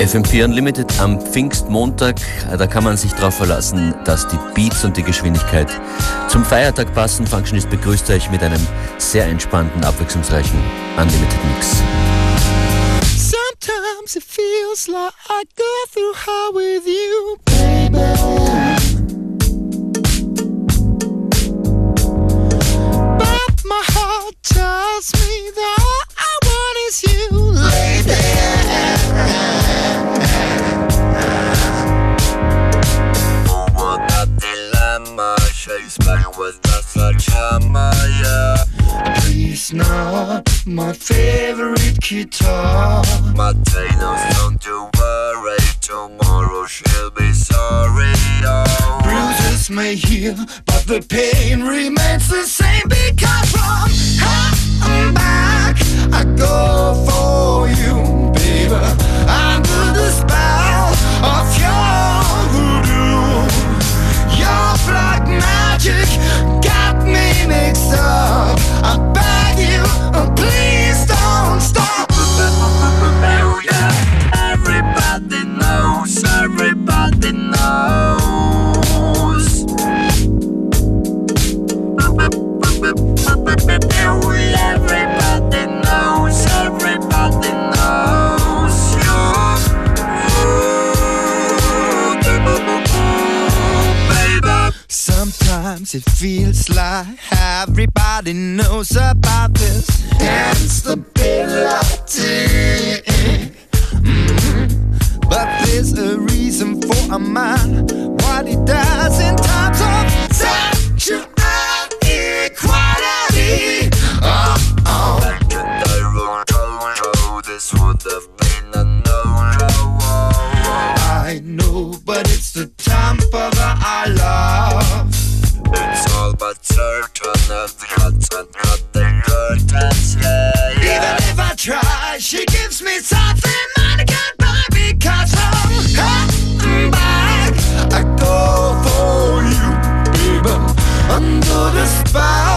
FM4 Unlimited am Pfingstmontag, da kann man sich darauf verlassen, dass die Beats und die Geschwindigkeit zum Feiertag passen. Functionist begrüßt euch mit einem sehr entspannten, abwechslungsreichen Unlimited Mix. Sometimes it feels like I go through hell with you, baby. But my heart tells me that all I want is you, lady. Please not my favorite guitar. Martinos, don't you worry. Tomorrow she'll be sorry. Oh. Bruises may heal, but the pain remains the same because from her back I go for you, baby. Under the spell of your magic got me mixed up. I beg you, oh, please don't stop. Everybody knows, everybody knows. Sometimes it feels like everybody knows about this instability. Mm-hmm. But there's a reason for a man what he does in times of sexual equality. Oh, oh. The this would have been a no-no. I know, but it's the time for the I love. Even if I try, she gives me something money can't buy because mm, back. I go for you, under the spell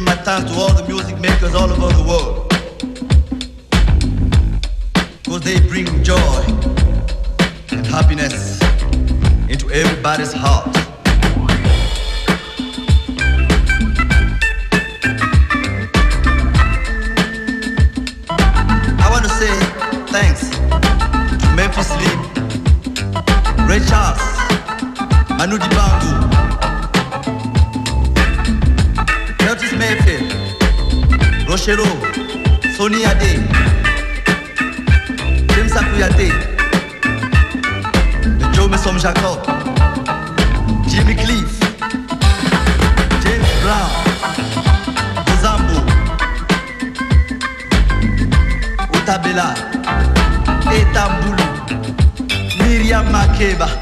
thanks to all the music makers all over the world. Because they bring joy and happiness into everybody's heart. I want to say thanks Memphis Slim, Ray Charles, Manu Dibango, Rochero, Sonny Ade, James Akuyate, Joe Messom Jacob, Jimmy Cliff, James Brown, Ozambo, Otabela, Etambulu, Miriam Makeba,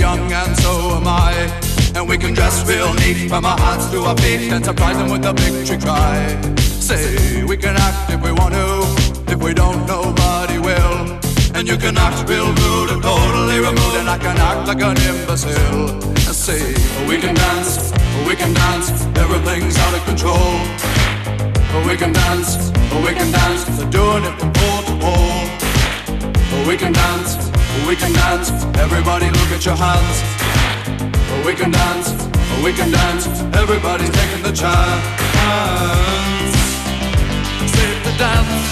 young and so am I. And we can dress real neat from our hearts to our feet and surprise them with a victory cry. Say we can act if we want to. If we don't, nobody will. And you can act real rude and totally removed, and I can act like an imbecile. And say we can dance, we can dance. Everything's out of control. We can dance, we can dance. Doing it from pole to pole. We can dance, we can dance. Everybody look at your hands. We can dance, we can dance. Everybody's taking the chance. Safe to dance.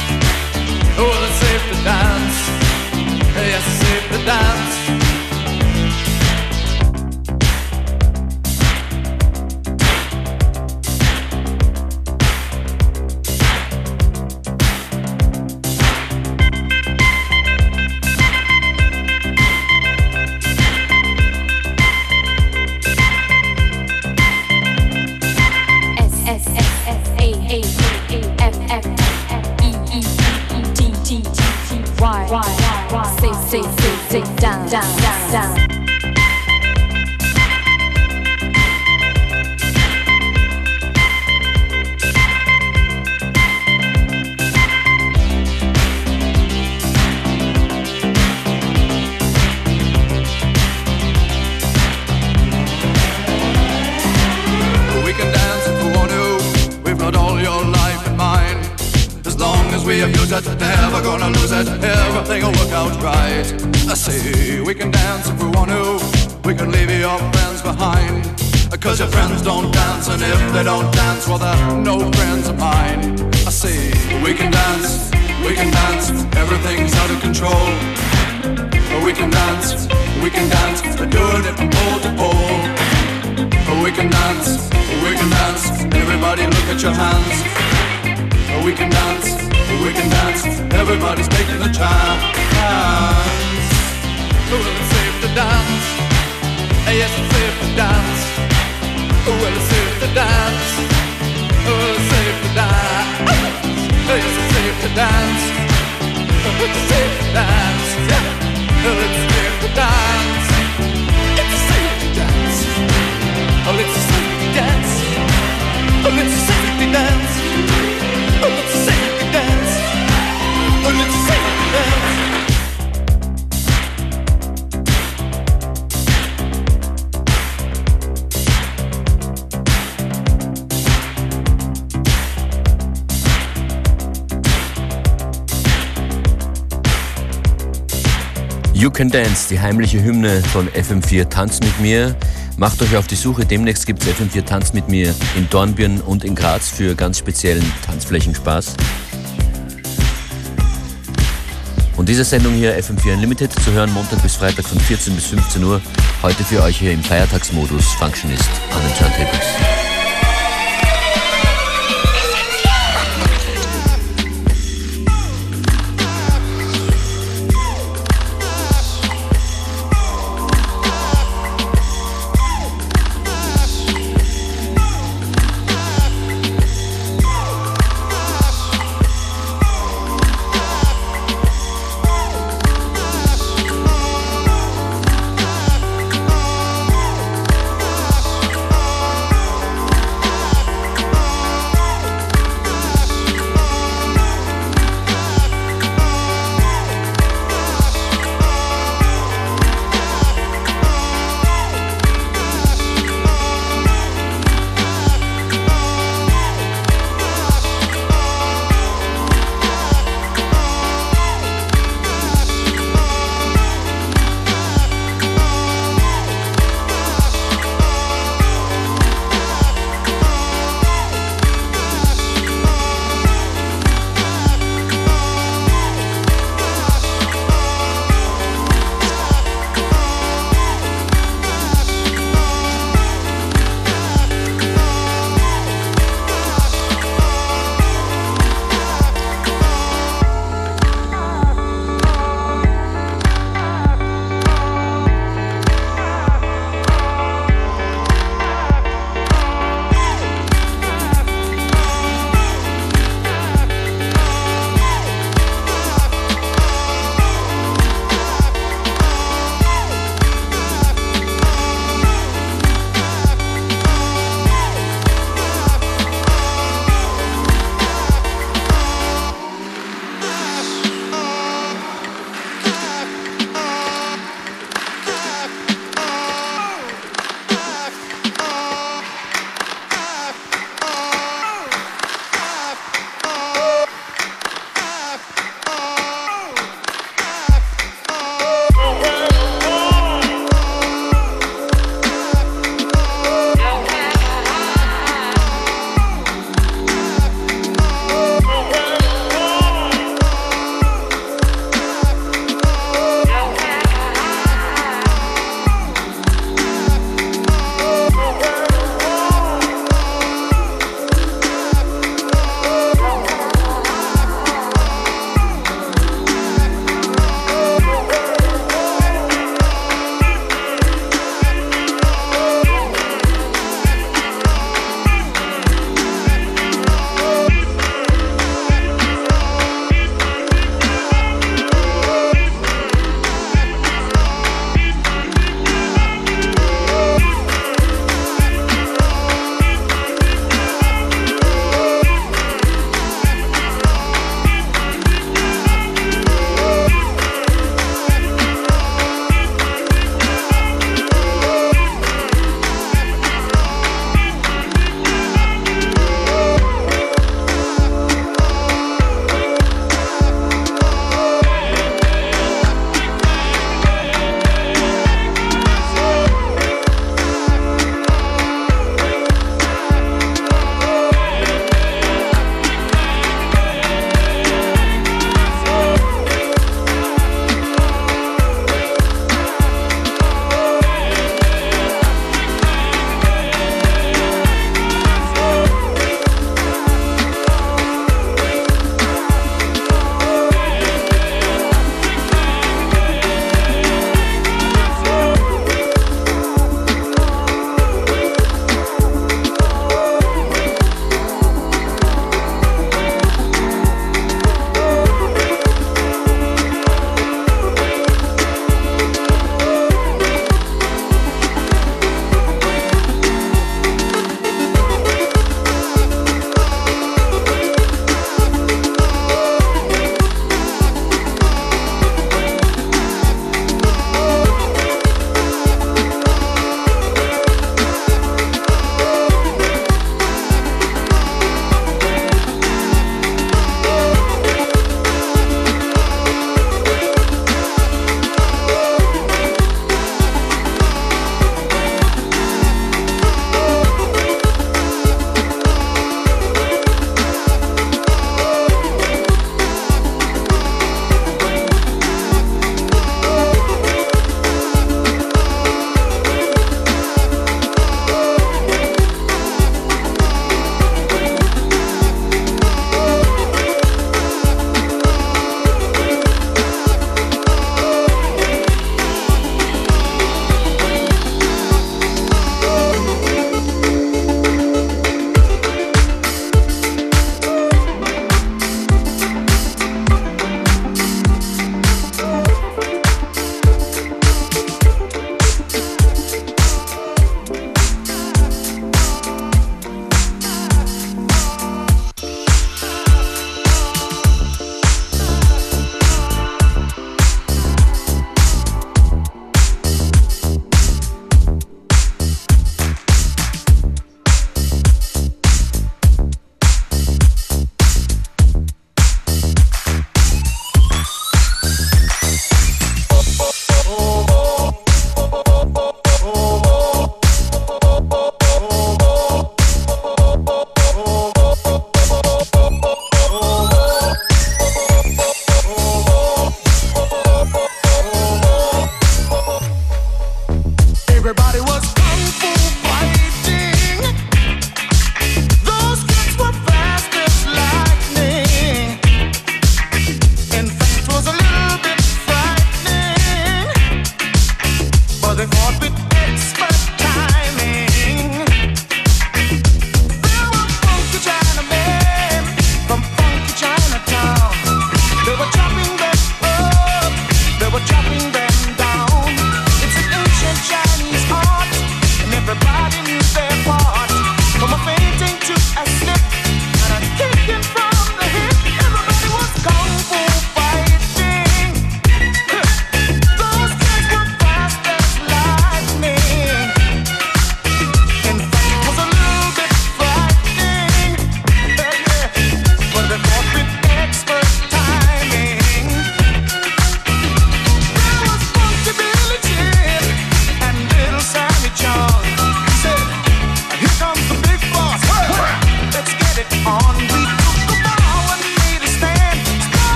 Oh, it's safe to dance. Yes, safe to dance. Down, down, down, we abuse it, never gonna lose it. Everything will work out right. I say we can dance if we want to. We can leave your friends behind. Cause your friends don't dance, and if they don't dance, well, they're no friends of mine. I say we can dance, we can dance, everything's out of control. We can dance, we can dance, we're doing it from pole to pole. We can dance, we can dance, everybody look at your hands. We can dance, we can dance. Everybody's taking a chance. Well, it's safe to dance. Yes, it's safe to dance. Well, it's safe to dance. Well, it's safe to dance. Yes, it's safe to dance. It's safe to dance. Yeah. It's safe to dance. It's safe to dance. Oh, it's a safety dance. Oh, it's a safety dance. You Can Dance, die heimliche Hymne von FM4 Tanz mit mir. Macht euch auf die Suche, demnächst gibt es FM4 Tanz mit mir in Dornbirn und in Graz für ganz speziellen Tanzflächenspaß. Und diese Sendung hier FM4 Unlimited zu hören Montag bis Freitag von 14 bis 15 Uhr. Heute für euch hier im Feiertagsmodus Functionist an den Turntables.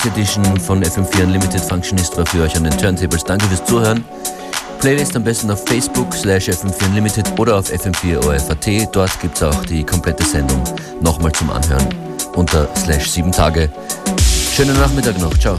Pfingstmontags-Edition von FM4 Unlimited Functionist war für euch an den Turntables. Danke fürs Zuhören. Playlist am besten auf Facebook slash FM4 Unlimited oder auf FM4OFAT. Dort gibt es auch die komplette Sendung nochmal zum Anhören unter slash 7 Tage. Schönen Nachmittag noch. Ciao.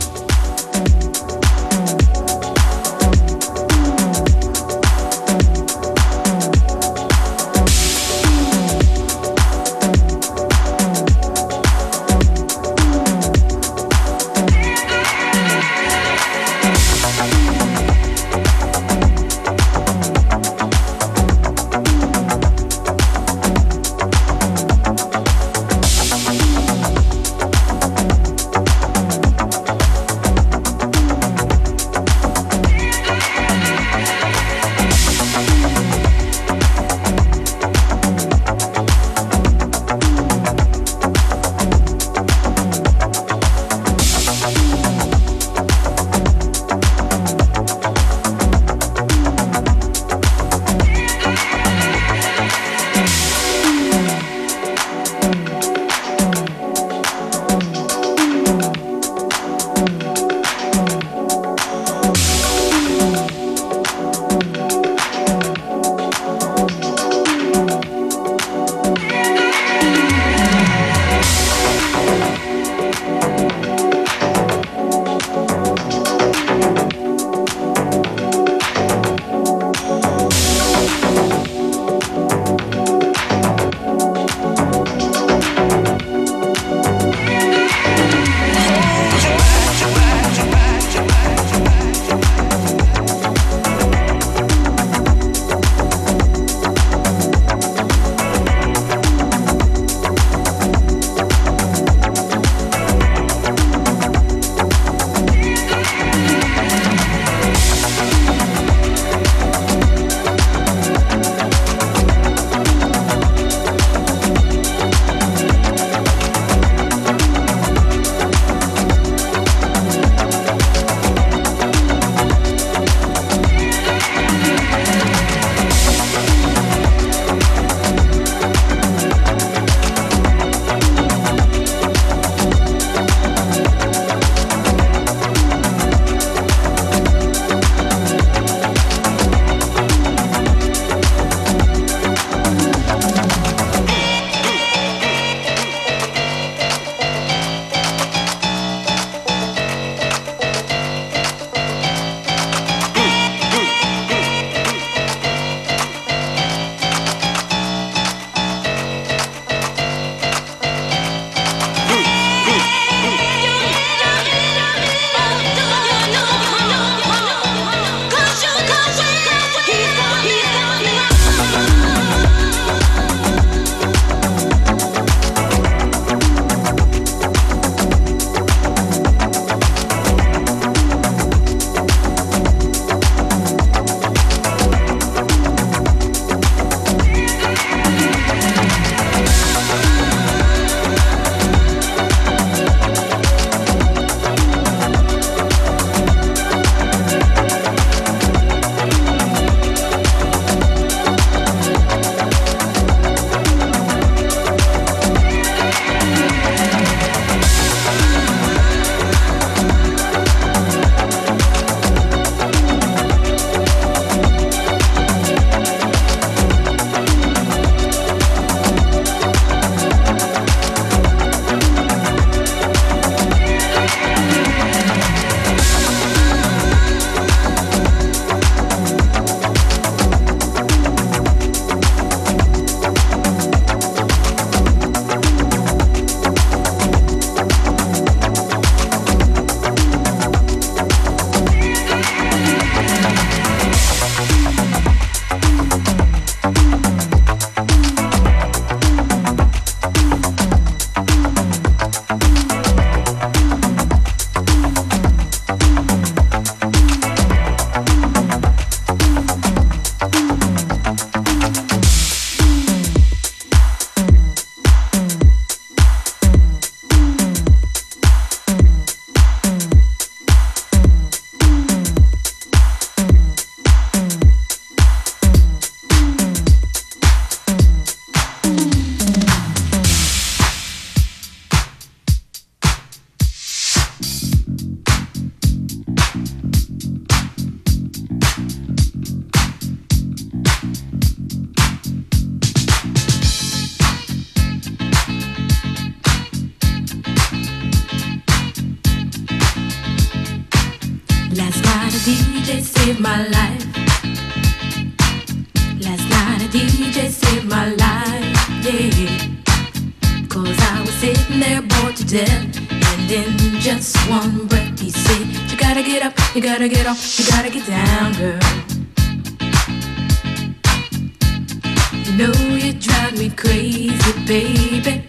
You know you drive me crazy, baby.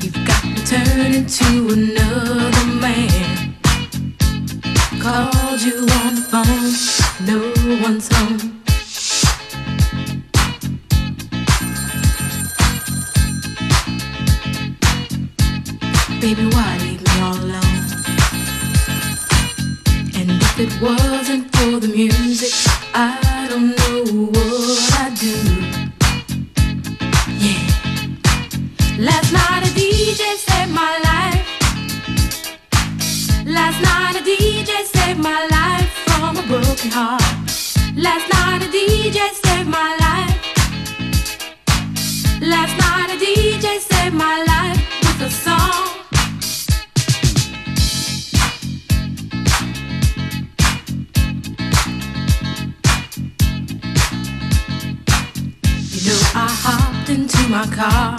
You've got me turning to another man. Called you on the phone, no one's home. Baby, why leave me all alone? And if it wasn't for the music, I don't know what Last night a DJ saved my life. Last night a DJ saved my life from a broken heart. Last night a DJ saved my life. Last night a DJ saved my life with a song. You know I hopped into my car,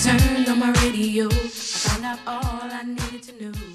turned on my radio, I found out all I needed to know.